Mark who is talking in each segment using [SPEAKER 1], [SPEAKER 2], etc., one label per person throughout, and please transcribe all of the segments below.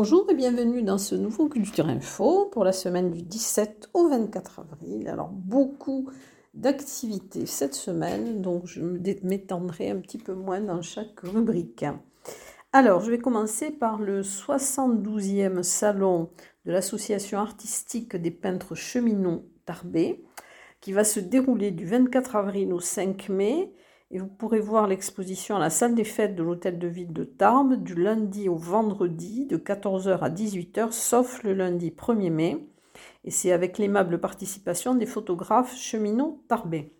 [SPEAKER 1] Bonjour et bienvenue dans ce nouveau Culture Info pour la semaine du 17 au 24 avril. Alors beaucoup d'activités cette semaine, donc je m'étendrai un petit peu moins dans chaque rubrique. Alors je vais commencer par le 72e salon de l'association artistique des peintres cheminots Tarbé qui va se dérouler du 24 avril au 5 mai et vous pourrez voir l'exposition à la salle des fêtes de l'hôtel de ville de Tarbes du lundi au vendredi de 14h à 18h, sauf le lundi 1er mai. Et c'est avec l'aimable participation des photographes cheminots tarbais.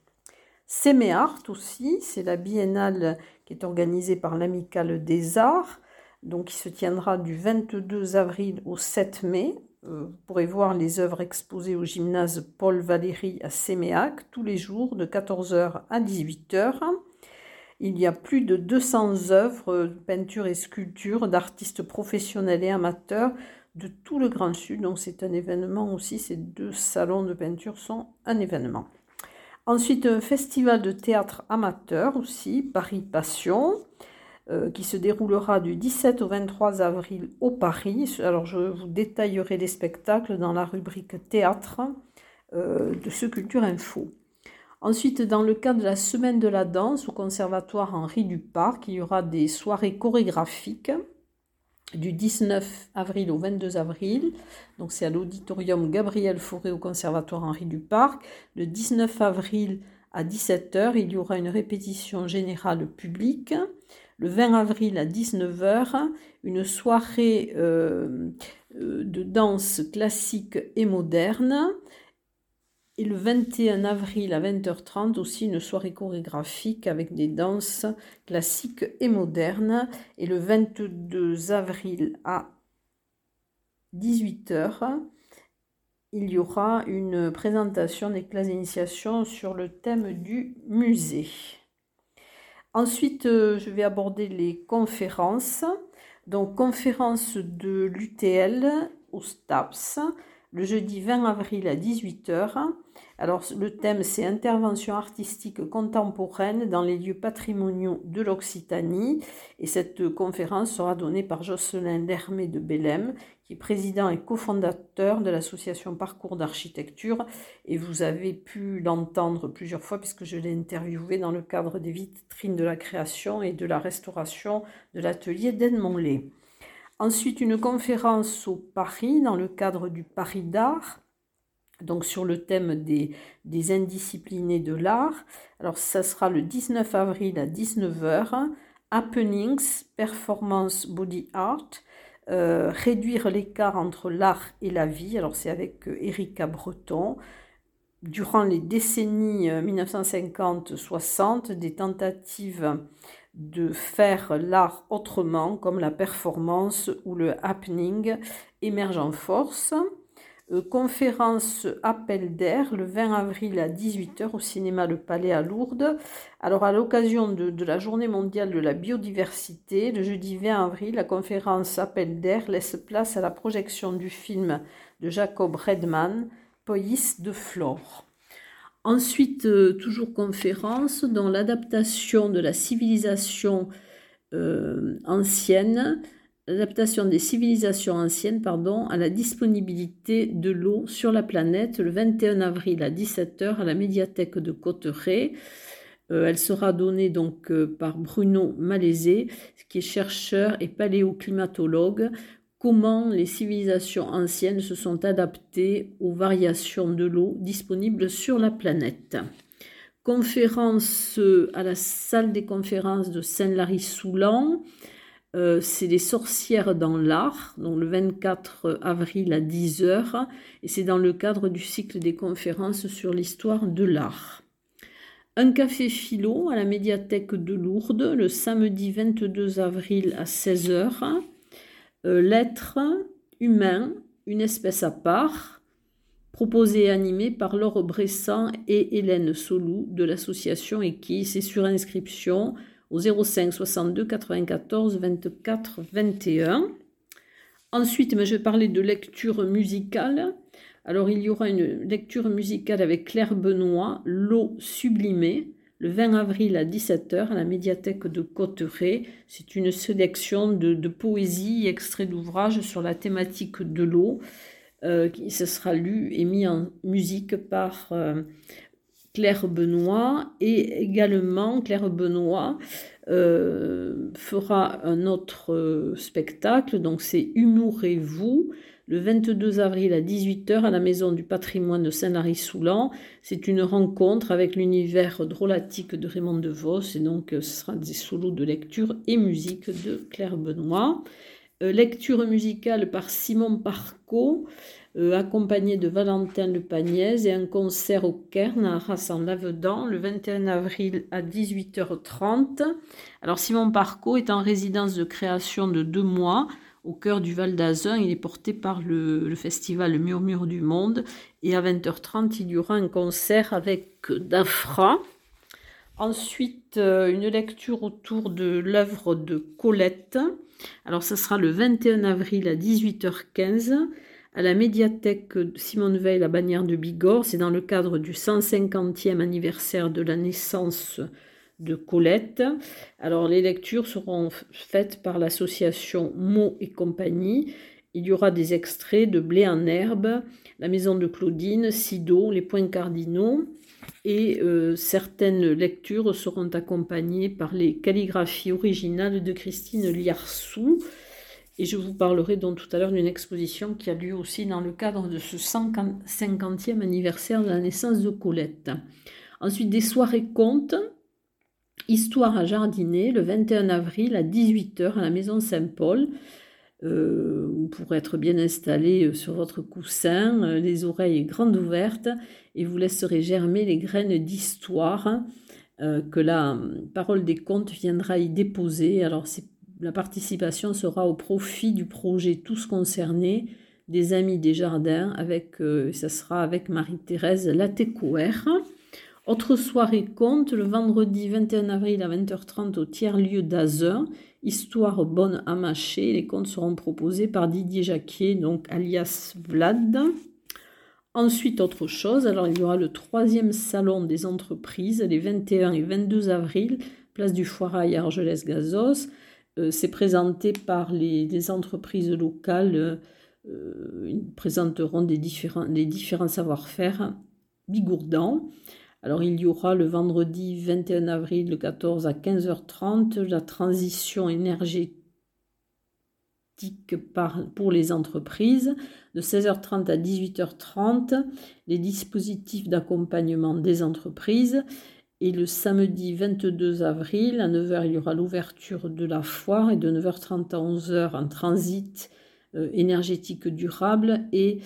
[SPEAKER 1] Séméart aussi, c'est la biennale qui est organisée par l'Amicale des Arts, donc qui se tiendra du 22 avril au 7 mai. Euh, vous pourrez voir les œuvres exposées au gymnase Paul Valéry à Séméac tous les jours de 14h à 18h. Il y a plus de 200 œuvres, peintures et sculptures d'artistes professionnels et amateurs de tout le Grand Sud. Donc c'est un événement aussi, ces deux salons de peinture sont un événement. Ensuite, un festival de théâtre amateur aussi, Paris Passion, euh, qui se déroulera du 17 au 23 avril au Paris. Alors je vous détaillerai les spectacles dans la rubrique théâtre euh, de ce Culture Info. Ensuite, dans le cadre de la semaine de la danse au conservatoire Henri Duparc, il y aura des soirées chorégraphiques du 19 avril au 22 avril. Donc c'est à l'auditorium Gabriel Fauré au conservatoire Henri Duparc. Le 19 avril à 17h, il y aura une répétition générale publique. Le 20 avril à 19h, une soirée euh, euh, de danse classique et moderne. Et le 21 avril à 20h30 aussi une soirée chorégraphique avec des danses classiques et modernes. Et le 22 avril à 18h, il y aura une présentation des classes d'initiation sur le thème du musée. Ensuite, euh, je vais aborder les conférences. Donc, conférence de l'UTL au STAPS le jeudi 20 avril à 18h. Alors le thème c'est intervention artistique contemporaine dans les lieux patrimoniaux de l'Occitanie et cette conférence sera donnée par Jocelyn Lermé de Bélem qui est président et cofondateur de l'association Parcours d'architecture et vous avez pu l'entendre plusieurs fois puisque je l'ai interviewé dans le cadre des vitrines de la création et de la restauration de l'atelier d'Edmond. Ensuite, une conférence au Paris dans le cadre du Paris d'art, donc sur le thème des, des indisciplinés de l'art. Alors, ça sera le 19 avril à 19h. Happenings, Performance Body Art, euh, réduire l'écart entre l'art et la vie. Alors, c'est avec euh, Erika Breton. Durant les décennies 1950-60, euh, des tentatives de faire l'art autrement, comme la performance ou le happening, émerge en force. Euh, conférence Appel d'air le 20 avril à 18h au cinéma Le Palais à Lourdes. Alors à l'occasion de, la journée mondiale de la biodiversité, le jeudi 20 avril, la conférence Appel d'air laisse place à la projection du film de Jacob Redman, Poïs de Flore. Ensuite, euh, toujours conférence, dans l'adaptation de la civilisation euh, ancienne, l'adaptation des civilisations anciennes pardon, à la disponibilité de l'eau sur la planète le 21 avril à 17h à la médiathèque de Cotteret. Euh, elle sera donnée donc par Bruno Malaisé, qui est chercheur et paléoclimatologue, comment les civilisations anciennes se sont adaptées aux variations de l'eau disponibles sur la planète. Conférence à la salle des conférences de Saint-Lary-Soulan. Euh, c'est les sorcières dans l'art, donc le 24 avril à 10h, et c'est dans le cadre du cycle des conférences sur l'histoire de l'art. Un café philo à la médiathèque de Lourdes le samedi 22 avril à 16h. Euh, l'être humain, une espèce à part, proposé et animé par Laure Bressan et Hélène Solou de l'association Equis c'est sur inscription au 05 62 94 24 21. Ensuite, je vais parler de lecture musicale. Alors, il y aura une lecture musicale avec Claire Benoît, L'eau sublimée, le 20 avril à 17h à la médiathèque de Cotteret. C'est une sélection de, poésie et extraits d'ouvrages sur la thématique de l'eau. Euh, qui sera lu et mis en musique par euh, Claire Benoît et également Claire Benoît euh, fera un autre spectacle, donc c'est Humorez-vous le 22 avril à 18h à la Maison du patrimoine de Saint-Lary-Soulan. C'est une rencontre avec l'univers drôlatique de Raymond DeVos et donc ce sera des solos de lecture et musique de Claire Benoît. Euh, lecture musicale par Simon Parco, euh, accompagné de Valentin Le Pagnès et un concert au Cairn à Arras en Lavedan le 21 avril à 18h30. Alors Simon Parco est en résidence de création de deux mois au cœur du Val d'Azun. Il est porté par le, festival Murmure du Monde. Et à 20h30, il y aura un concert avec Dafra. Ensuite, euh, une lecture autour de l'œuvre de Colette. Alors, ce sera le 21 avril à 18h15 à la médiathèque Simone Veil à Bagnères de Bigorre. C'est dans le cadre du 150e anniversaire de la naissance de Colette. Alors les lectures seront faites par l'association Mots et compagnie. Il y aura des extraits de Blé en herbe, La maison de Claudine, Sido, Les points cardinaux. Et euh, certaines lectures seront accompagnées par les calligraphies originales de Christine Liarsou. Et je vous parlerai donc tout à l'heure d'une exposition qui a lieu aussi dans le cadre de ce 150e anniversaire de la naissance de Colette. Ensuite, des soirées contes Histoire à jardiner le 21 avril à 18h à la maison Saint-Paul. Euh, pourrez être bien installé euh, sur votre coussin, euh, les oreilles grandes ouvertes, et vous laisserez germer les graines d'histoire que la parole des contes viendra y déposer. Alors la participation sera au profit du projet Tous concernés des Amis des Jardins, avec, ça sera avec Marie-Thérèse Latécoère. Autre soirée compte le vendredi 21 avril à 20h30 au tiers-lieu d'Azun. Histoire bonne à mâcher. Les contes seront proposés par Didier Jacquier, donc alias Vlad. Ensuite, autre chose, alors il y aura le troisième salon des entreprises les 21 et 22 avril, place du Foirail à Argelès-Gazos. Euh, c'est présenté par les, entreprises locales. Euh, ils présenteront des différents, les différents savoir-faire bigourdans. Alors il y aura le vendredi 21 avril, le 14 à 15h30, la transition énergétique pour les entreprises, de 16h30 à 18h30, les dispositifs d'accompagnement des entreprises. Et le samedi 22 avril, à 9h, il y aura l'ouverture de la foire et de 9h30 à 11h, un transit euh, énergétique durable et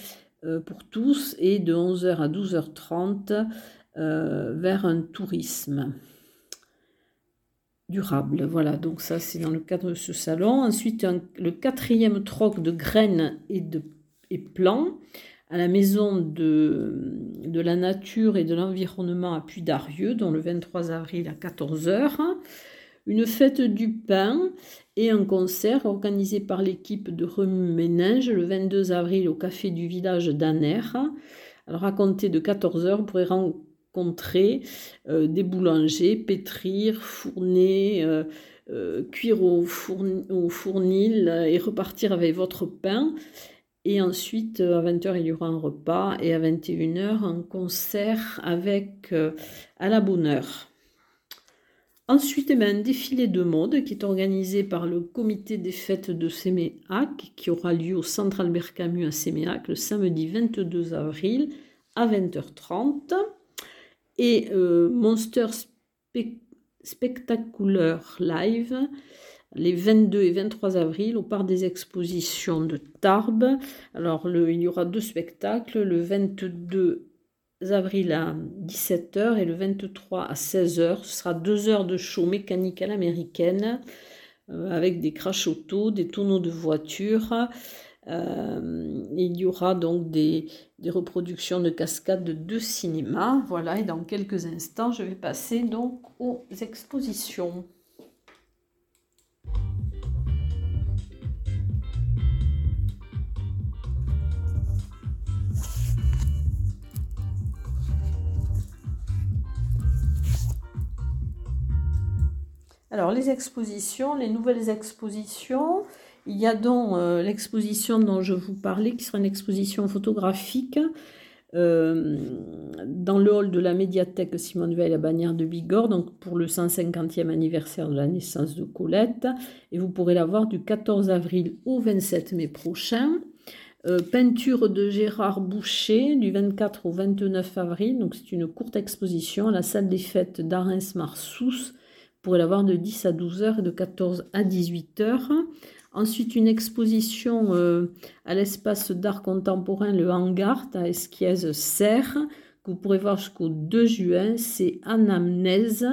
[SPEAKER 1] euh, pour tous. Et de 11h à 12h30, euh, vers un tourisme durable. Voilà, donc ça c'est dans le cadre de ce salon. Ensuite, le quatrième troc de graines et de et plants à la maison de, de la nature et de l'environnement à Puy-d'Arieux, dont le 23 avril à 14h. Une fête du pain et un concert organisé par l'équipe de Remue Ménage le 22 avril au café du village d'Aner. Alors à compter de 14h, vous pourrez rencontrer euh, des boulangers, pétrir, fourner, euh, euh, cuire au, fournil et repartir avec votre pain. Et ensuite, à 20h, il y aura un repas et à 21h, un concert avec à la bonne heure. Ensuite, eh ben, un défilé de mode qui est organisé par le comité des fêtes de Séméac, qui aura lieu au Centre Albert Camus à Séméac le samedi 22 avril à 20h30 et euh, Monster Spectacular Live les 22 et 23 avril au parc des expositions de Tarbes. Alors il y aura deux spectacles, le 22 avril à 17h et le 23 à 16h. Ce sera deux heures de show mécanique à l'américaine euh, avec des crash auto, des tonneaux de voitures. Euh, il y aura donc des, des, reproductions de cascades de cinéma. Voilà, et dans quelques instants, je vais passer donc aux expositions. Alors, les expositions, les nouvelles expositions. Il y a donc euh, l'exposition dont je vous parlais, qui sera une exposition photographique euh, dans le hall de la médiathèque Simone Veil à Bagnères de Bigorre, donc pour le 150e anniversaire de la naissance de Colette. Et vous pourrez la voir du 14 avril au 27 mai prochain. Euh, peinture de Gérard Boucher du 24 au 29 avril. Donc c'est une courte exposition à la salle des fêtes d'Arens-Marsous. Vous pourrez la voir de 10 à 12 h et de 14 à 18 h Ensuite, une exposition euh, à l'espace d'art contemporain, le Hangar, à Esquiez-Serre, que vous pourrez voir jusqu'au 2 juin. C'est Anamnèse.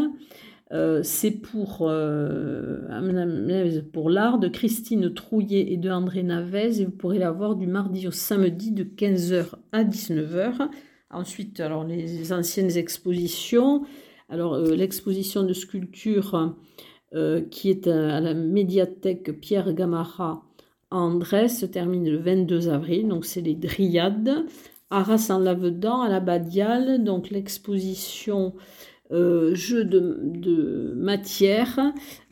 [SPEAKER 1] Euh, c'est pour, euh, pour l'art de Christine Trouillet et de André Navez et vous pourrez la voir du mardi au samedi de 15h à 19h. Ensuite, alors les anciennes expositions. Alors l'exposition de sculpture qui est à, la médiathèque Pierre Gamarra à Andrés se termine le 22 avril. Donc c'est les Dryades. Arras en Lavedan à la Badiale. Donc l'exposition euh, jeu de, matière,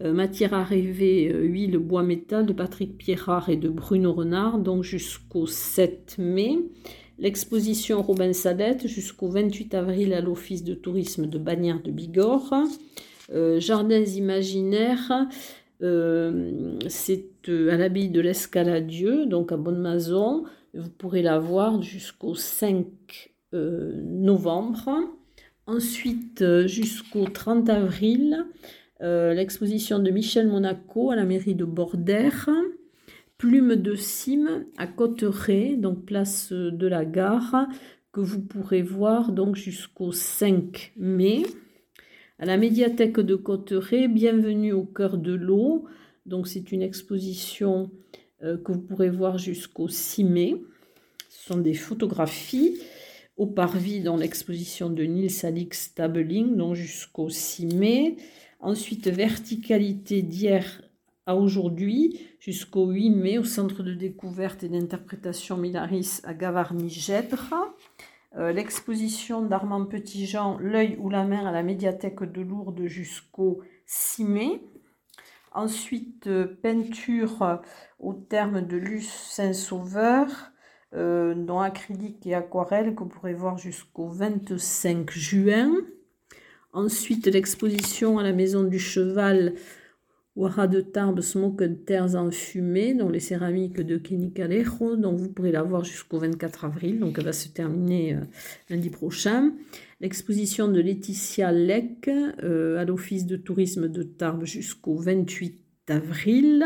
[SPEAKER 1] euh, matière arrivée, euh, huile, bois, métal de Patrick Pierrard et de Bruno Renard, donc jusqu'au 7 mai. L'exposition Robin Sadette jusqu'au 28 avril à l'Office de tourisme de Bagnères de Bigorre. Jardins imaginaires, c'est à l'abbaye de l'Escaladieu, donc à Bonne-Maison. Vous pourrez la voir jusqu'au 5 novembre. Ensuite, euh, jusqu'au 30 avril, euh, l'exposition de Michel Monaco à la mairie de Bordère. Plume de cime à Cotteret, donc place de la gare, que vous pourrez voir donc jusqu'au 5 mai. À la médiathèque de Cotteret, bienvenue au cœur de l'eau. Donc c'est une exposition euh, que vous pourrez voir jusqu'au 6 mai. Ce sont des photographies au Parvis dans l'exposition de Nils Alix Stabling, donc jusqu'au 6 mai. Ensuite, verticalité d'hier à aujourd'hui, jusqu'au 8 mai, au Centre de découverte et d'interprétation Milaris à Gavarnie-Gèdre. Euh, l'exposition d'Armand Petitjean, L'œil ou la main à la médiathèque de Lourdes jusqu'au 6 mai. Ensuite, euh, peinture au terme de Luce Saint-Sauveur, euh, dans acrylique et aquarelle que vous pourrez voir jusqu'au 25 juin. Ensuite, l'exposition à la Maison du Cheval Ouara de Tarbes Smoke Terres en fumée, dont les céramiques de Kenny Calejo. Donc vous pourrez la voir jusqu'au 24 avril, donc elle va se terminer euh, lundi prochain. L'exposition de Laetitia Leck euh, à l'Office de tourisme de Tarbes jusqu'au 28 avril.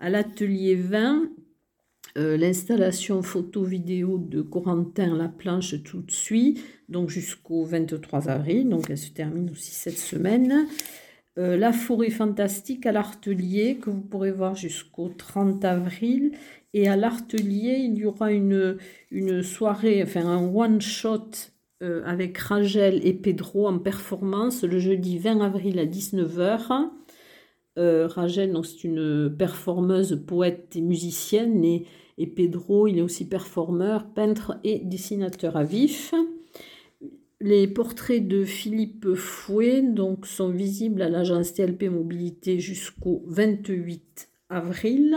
[SPEAKER 1] À l'atelier 20, euh, l'installation photo-vidéo de Corentin La Planche tout de suite, donc jusqu'au 23 avril, donc elle se termine aussi cette semaine. Euh, la forêt fantastique à l'Artelier, que vous pourrez voir jusqu'au 30 avril. Et à l'Artelier, il y aura une, soirée, enfin un one-shot euh, avec Rachel et Pedro en performance le jeudi 20 avril à 19h. Euh, Rachel, c'est une performeuse, poète et musicienne. Et Pedro, il est aussi performeur, peintre et dessinateur à vif. Les portraits de Philippe Fouet donc, sont visibles à l'agence TLP Mobilité jusqu'au 28 avril.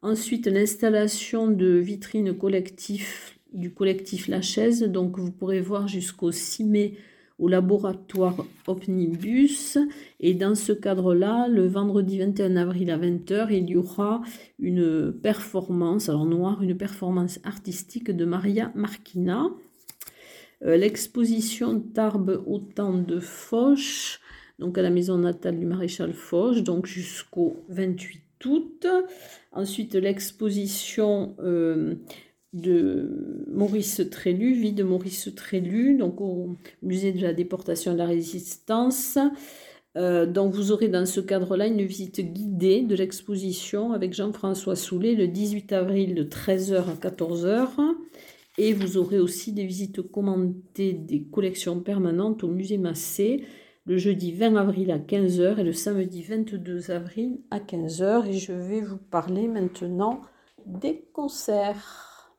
[SPEAKER 1] Ensuite, l'installation de vitrines collectif du collectif La Chaise, donc vous pourrez voir jusqu'au 6 mai au laboratoire Omnibus. Et dans ce cadre-là, le vendredi 21 avril à 20h, il y aura une performance, alors noir, une performance artistique de Maria Marquina. Euh, l'exposition Tarbes au temps de Foch, donc à la maison natale du maréchal Foch, donc jusqu'au 28 août. Ensuite, l'exposition euh, de Maurice Trélu, vie de Maurice Trélu, donc au musée de la déportation et de la résistance. Euh, donc vous aurez dans ce cadre-là une visite guidée de l'exposition avec Jean-François Soulet le 18 avril de 13h à 14h. Et vous aurez aussi des visites commentées des collections permanentes au musée Massé le jeudi 20 avril à 15h et le samedi 22 avril à 15h. Et je vais vous parler maintenant des concerts.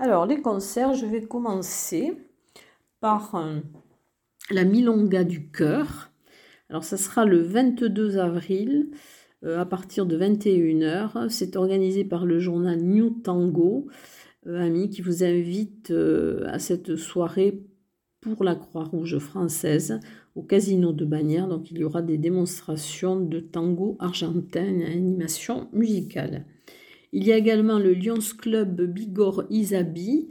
[SPEAKER 1] Alors, les concerts, je vais commencer par euh, la Milonga du cœur. Alors, ça sera le 22 avril euh, à partir de 21h. C'est organisé par le journal New Tango, euh, ami, qui vous invite à cette soirée pour la Croix-Rouge française au Casino de Bagnères. Donc, il y aura des démonstrations de tango argentin et animation musicale. Il y a également le Lions Club Bigorre Isabi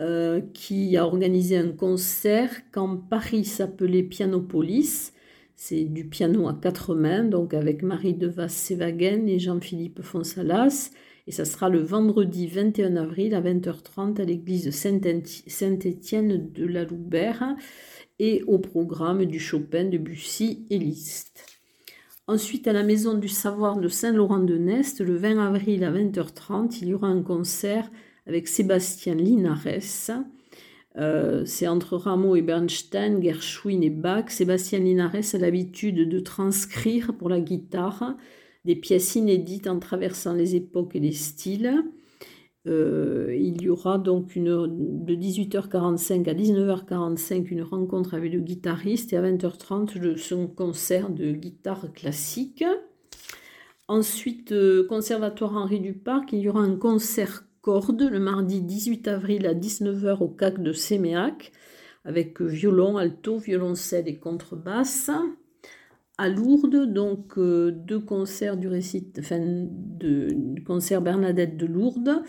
[SPEAKER 1] euh, qui a organisé un concert quand Paris s'appelait Pianopolis. C'est du piano à quatre mains, donc avec Marie Devas-Sévagen et Jean-Philippe Fonsalas. Et ça sera le vendredi 21 avril à 20h30 à l'église Saint-Étienne de la Loubert et au programme du Chopin, de Bussy et Liszt. Ensuite, à la Maison du Savoir de Saint-Laurent-de-Nest, le 20 avril à 20h30, il y aura un concert avec Sébastien Linares. Euh, c'est entre Rameau et Bernstein, Gershwin et Bach. Sébastien Linares a l'habitude de transcrire pour la guitare des pièces inédites en traversant les époques et les styles. Euh, il y aura donc de 18h45 à 19h45 une rencontre avec le guitariste et à 20h30 le, son concert de guitare classique. Ensuite, euh, Conservatoire Henri Duparc, il y aura un concert le mardi 18 avril à 19h au CAC de Séméac avec violon, alto, violoncelle et contrebasse à Lourdes, donc euh, deux concerts du récit, enfin, de, concert Bernadette de Lourdes,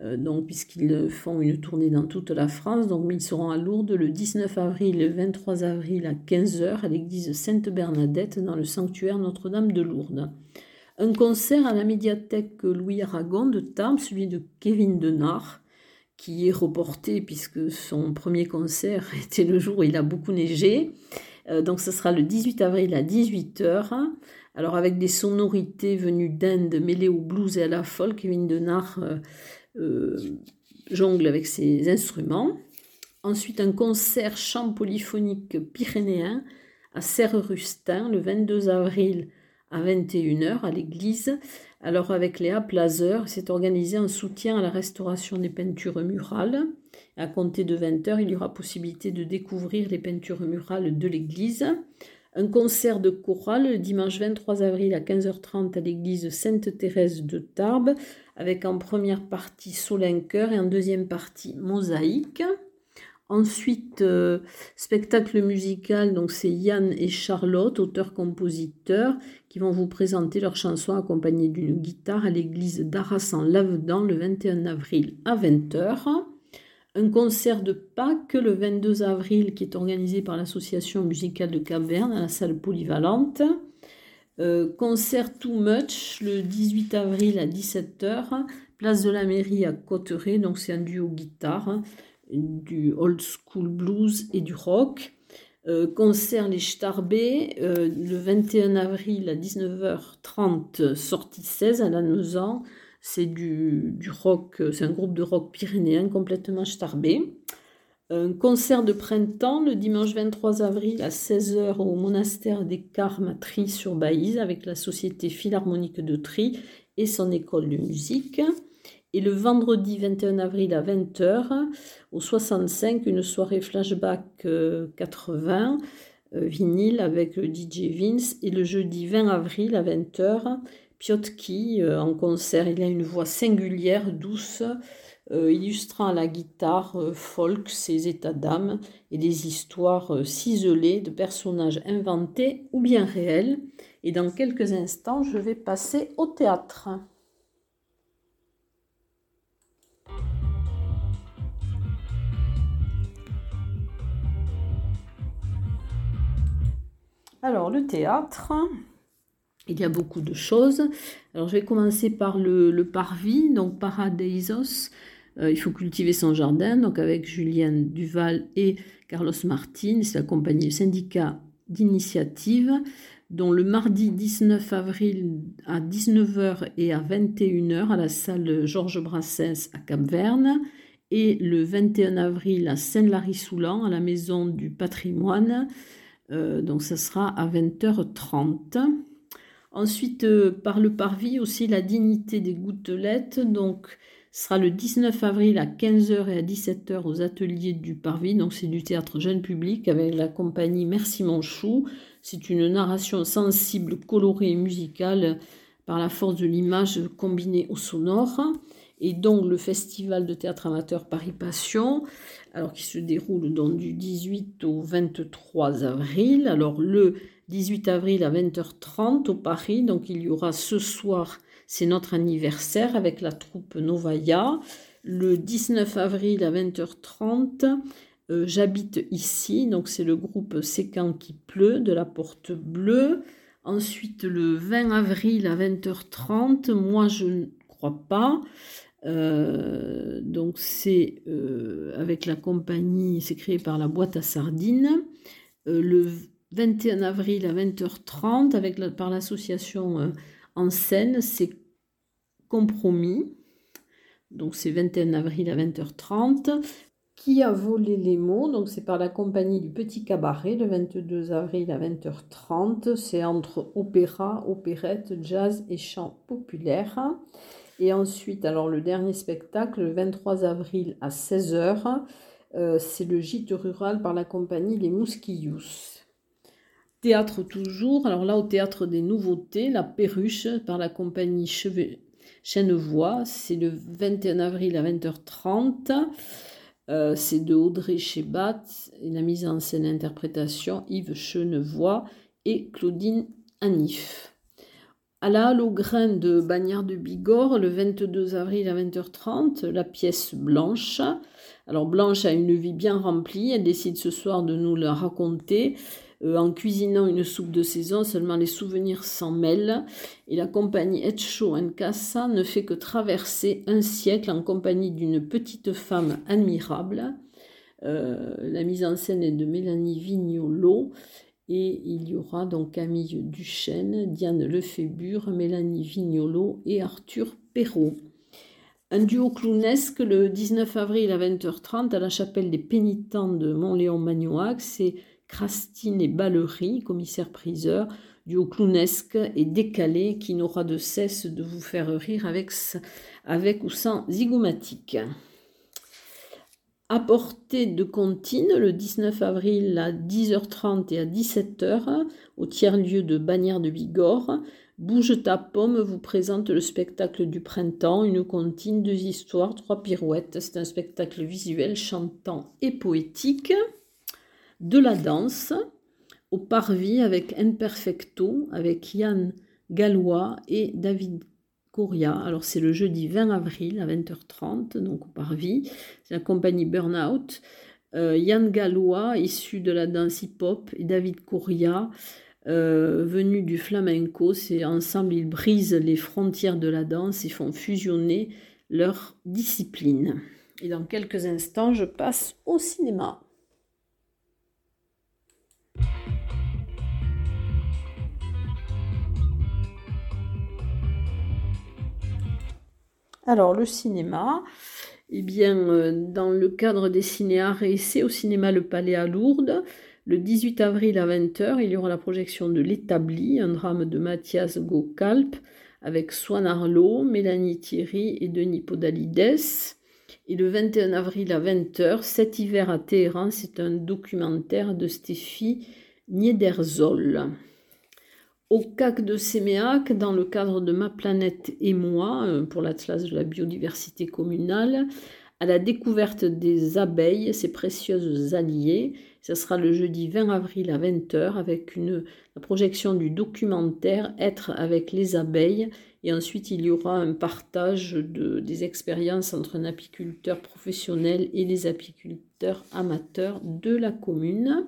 [SPEAKER 1] euh, donc puisqu'ils font une tournée dans toute la France, donc ils seront à Lourdes le 19 avril et le 23 avril à 15h à l'église Sainte-Bernadette dans le sanctuaire Notre-Dame de Lourdes. Un concert à la médiathèque Louis Aragon de Tarbes, celui de Kevin Denard, qui est reporté puisque son premier concert était le jour où il a beaucoup neigé. Euh, donc ce sera le 18 avril à 18h. Alors avec des sonorités venues d'Inde mêlées au blues et à la folk, Kevin Denard euh, euh, jongle avec ses instruments. Ensuite un concert chant polyphonique pyrénéen à Serre-Rustin le 22 avril à 21h à l'église. Alors avec Léa Plazer, c'est organisé en soutien à la restauration des peintures murales. À compter de 20h, il y aura possibilité de découvrir les peintures murales de l'église. Un concert de chorale le dimanche 23 avril à 15h30 à l'église Sainte-Thérèse de Tarbes, avec en première partie Solin Chœur et en deuxième partie Mosaïque. Ensuite, euh, spectacle musical, donc c'est Yann et Charlotte, auteurs-compositeurs, qui vont vous présenter leur chanson accompagnée d'une guitare à l'église d'Arras en Lavedan le 21 avril à 20h un concert de Pâques le 22 avril qui est organisé par l'association musicale de Cap-Verne à la salle polyvalente. Euh, concert Too Much le 18 avril à 17h, place de la mairie à Cotteret, donc c'est un duo guitare, du old school blues et du rock. Euh, concert Les Starbés euh, le 21 avril à 19h30, sortie 16 à la Lausanne c'est du, rock, c'est un groupe de rock pyrénéen complètement starbé. Concert de printemps le dimanche 23 avril à 16h au monastère des Carmes à Tri sur Baïse avec la Société Philharmonique de Tri et son école de musique. Et le vendredi 21 avril à 20h au 65, une soirée flashback 80 euh, euh, vinyle avec le DJ Vince. Et le jeudi 20 avril à 20h, Piotki euh, en concert. Il a une voix singulière, douce, illustrant à la guitare folk ses états d'âme et des histoires ciselées de personnages inventés ou bien réels. Et dans quelques instants, je vais passer au théâtre. Alors, le théâtre, il y a beaucoup de choses. Alors je vais commencer par le, parvis, donc Paradeisos. Euh, il faut cultiver son jardin, donc avec Julien Duval et Carlos Martin. C'est accompagné du syndicat d'initiative, dont le mardi 19 avril à 19h et à 21h à la salle Georges Brassens à Cap-Verne, et le 21 avril à Saint-Lary-Soulan à la maison du patrimoine. Euh, donc ça sera à 20h30. Ensuite, euh, par le parvis aussi la dignité des gouttelettes. Donc, Ce sera le 19 avril à 15h et à 17h aux ateliers du Parvis. Donc c'est du théâtre jeune public avec la compagnie Merci Manchou. C'est une narration sensible, colorée et musicale par la force de l'image combinée au sonore. Et donc le festival de théâtre amateur Paris Passion, alors qui se déroule du 18 au 23 avril. Alors le 18 avril à 20h30 au Paris, donc il y aura ce soir c'est notre anniversaire avec la troupe Novaya. Le 19 avril à 20h30, euh, j'habite ici. Donc c'est le groupe Séquent qui pleut de la Porte Bleue. Ensuite, le 20 avril à 20h30, moi je ne crois pas. Euh, donc c'est euh, avec la compagnie, c'est créé par la boîte à sardines. le 21 avril à 20h30, avec par l'association en scène, c'est compromis. Donc c'est 21 avril à 20h30. Qui a volé les mots? Donc c'est par la compagnie du Petit Cabaret le 22 avril à 20h30. C'est entre opéra, opérette, jazz et chant populaire. Et ensuite, alors le dernier spectacle, le 23 avril à 16h, euh, c'est le gîte rural par la compagnie Les Mousquillous. Théâtre toujours, alors là au théâtre des nouveautés, La Perruche par la compagnie Chevet Chênevoix. C'est le 21 avril à 20h30. Euh, c'est de Audrey Chebat et la mise en scène interprétation Yves Chenevoix et Claudine Anif. À la Halle au Grain de Bagnères de Bigorre, le 22 avril à 20h30, la pièce Blanche. Alors Blanche a une vie bien remplie, elle décide ce soir de nous la raconter. Euh, en cuisinant une soupe de saison, seulement les souvenirs s'en mêlent. Et la compagnie Etcho Casa ne fait que traverser un siècle en compagnie d'une petite femme admirable. Euh, la mise en scène est de Mélanie Vignolo. Et il y aura donc Camille Duchesne, Diane Lefébure, Mélanie Vignolo et Arthur Perrault. Un duo clownesque le 19 avril à 20h30 à la chapelle des pénitents de Montléon-Magnoac. C'est Crastine et Ballery, commissaire-priseur, duo clownesque et décalé qui n'aura de cesse de vous faire rire avec, avec ou sans zygomatique. À portée de Contine, le 19 avril à 10h30 et à 17h, au tiers-lieu de Bagnères de Bigorre, Bouge ta pomme vous présente le spectacle du printemps, une comptine, deux histoires, trois pirouettes. C'est un spectacle visuel, chantant et poétique de la danse au parvis avec Perfecto, avec Yann Gallois et David Coria. Alors c'est le jeudi 20 avril à 20h30, donc au parvis. C'est la compagnie Burnout. Euh, Yann Gallois, issu de la danse hip-hop, et David Coria, euh, venu du flamenco. C'est ensemble, ils brisent les frontières de la danse et font fusionner leurs disciplines. Et dans quelques instants, je passe au cinéma. Alors, le cinéma, eh bien, euh, dans le cadre des cinéarts et au cinéma Le Palais à Lourdes, le 18 avril à 20h, il y aura la projection de L'Établi, un drame de Mathias Gocalp avec Swan Arlo, Mélanie Thierry et Denis Podalides. Et le 21 avril à 20h, Cet hiver à Téhéran, c'est un documentaire de Stéphie Niederzoll au CAC de Séméac, dans le cadre de Ma planète et moi, euh, pour l'Atlas de la biodiversité communale, à la découverte des abeilles, ces précieuses alliées. Ce sera le jeudi 20 avril à 20h avec une, la projection du documentaire Être avec les abeilles. Et ensuite, il y aura un partage de, des expériences entre un apiculteur professionnel et les apiculteurs amateurs de la commune.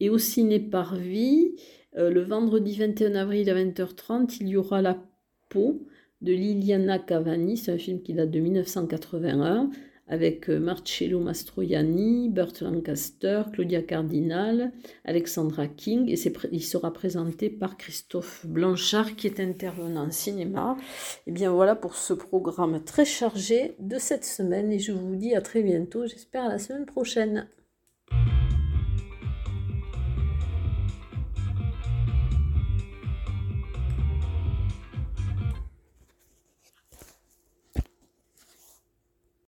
[SPEAKER 1] Et au ciné-parvis, euh, le vendredi 21 avril à 20h30, il y aura La peau de Liliana Cavani. C'est un film qui date de 1981 avec euh, Marcello Mastroianni, Burt Lancaster, Claudia Cardinal, Alexandra King. Et il sera présenté par Christophe Blanchard qui est intervenant en cinéma. Et bien voilà pour ce programme très chargé de cette semaine. Et je vous dis à très bientôt, j'espère à la semaine prochaine.